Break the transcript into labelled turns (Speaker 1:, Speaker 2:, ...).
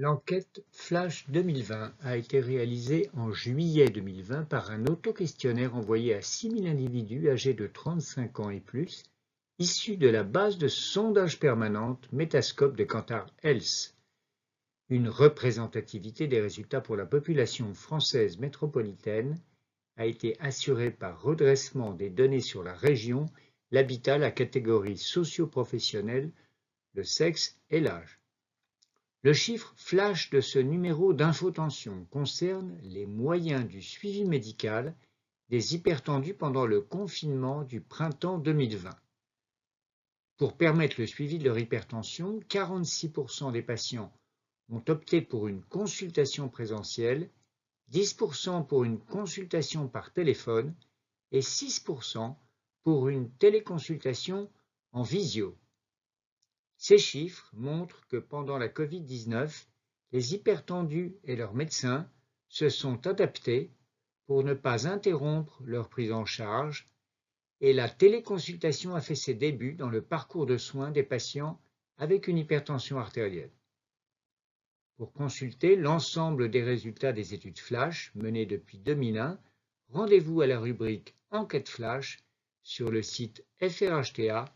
Speaker 1: L'enquête Flash 2020 a été réalisée en juillet 2020 par un autoquestionnaire envoyé à 6000 individus âgés de 35 ans et plus, issus de la base de sondage permanente Metascope de Kantar Health. Une représentativité des résultats pour la population française métropolitaine a été assurée par redressement des données sur la région, l'habitat, la catégorie socio-professionnelle, le sexe et l'âge. Le chiffre flash de ce numéro d'infotension concerne les moyens du suivi médical des hypertendus pendant le confinement du printemps 2020. Pour permettre le suivi de leur hypertension, 46% des patients ont opté pour une consultation présentielle, 10% pour une consultation par téléphone et 6% pour une téléconsultation en visio. Ces chiffres montrent que pendant la Covid-19, les hypertendus et leurs médecins se sont adaptés pour ne pas interrompre leur prise en charge et la téléconsultation a fait ses débuts dans le parcours de soins des patients avec une hypertension artérielle. Pour consulter l'ensemble des résultats des études flash menées depuis 2001, rendez-vous à la rubrique Enquête flash sur le site frhta.org.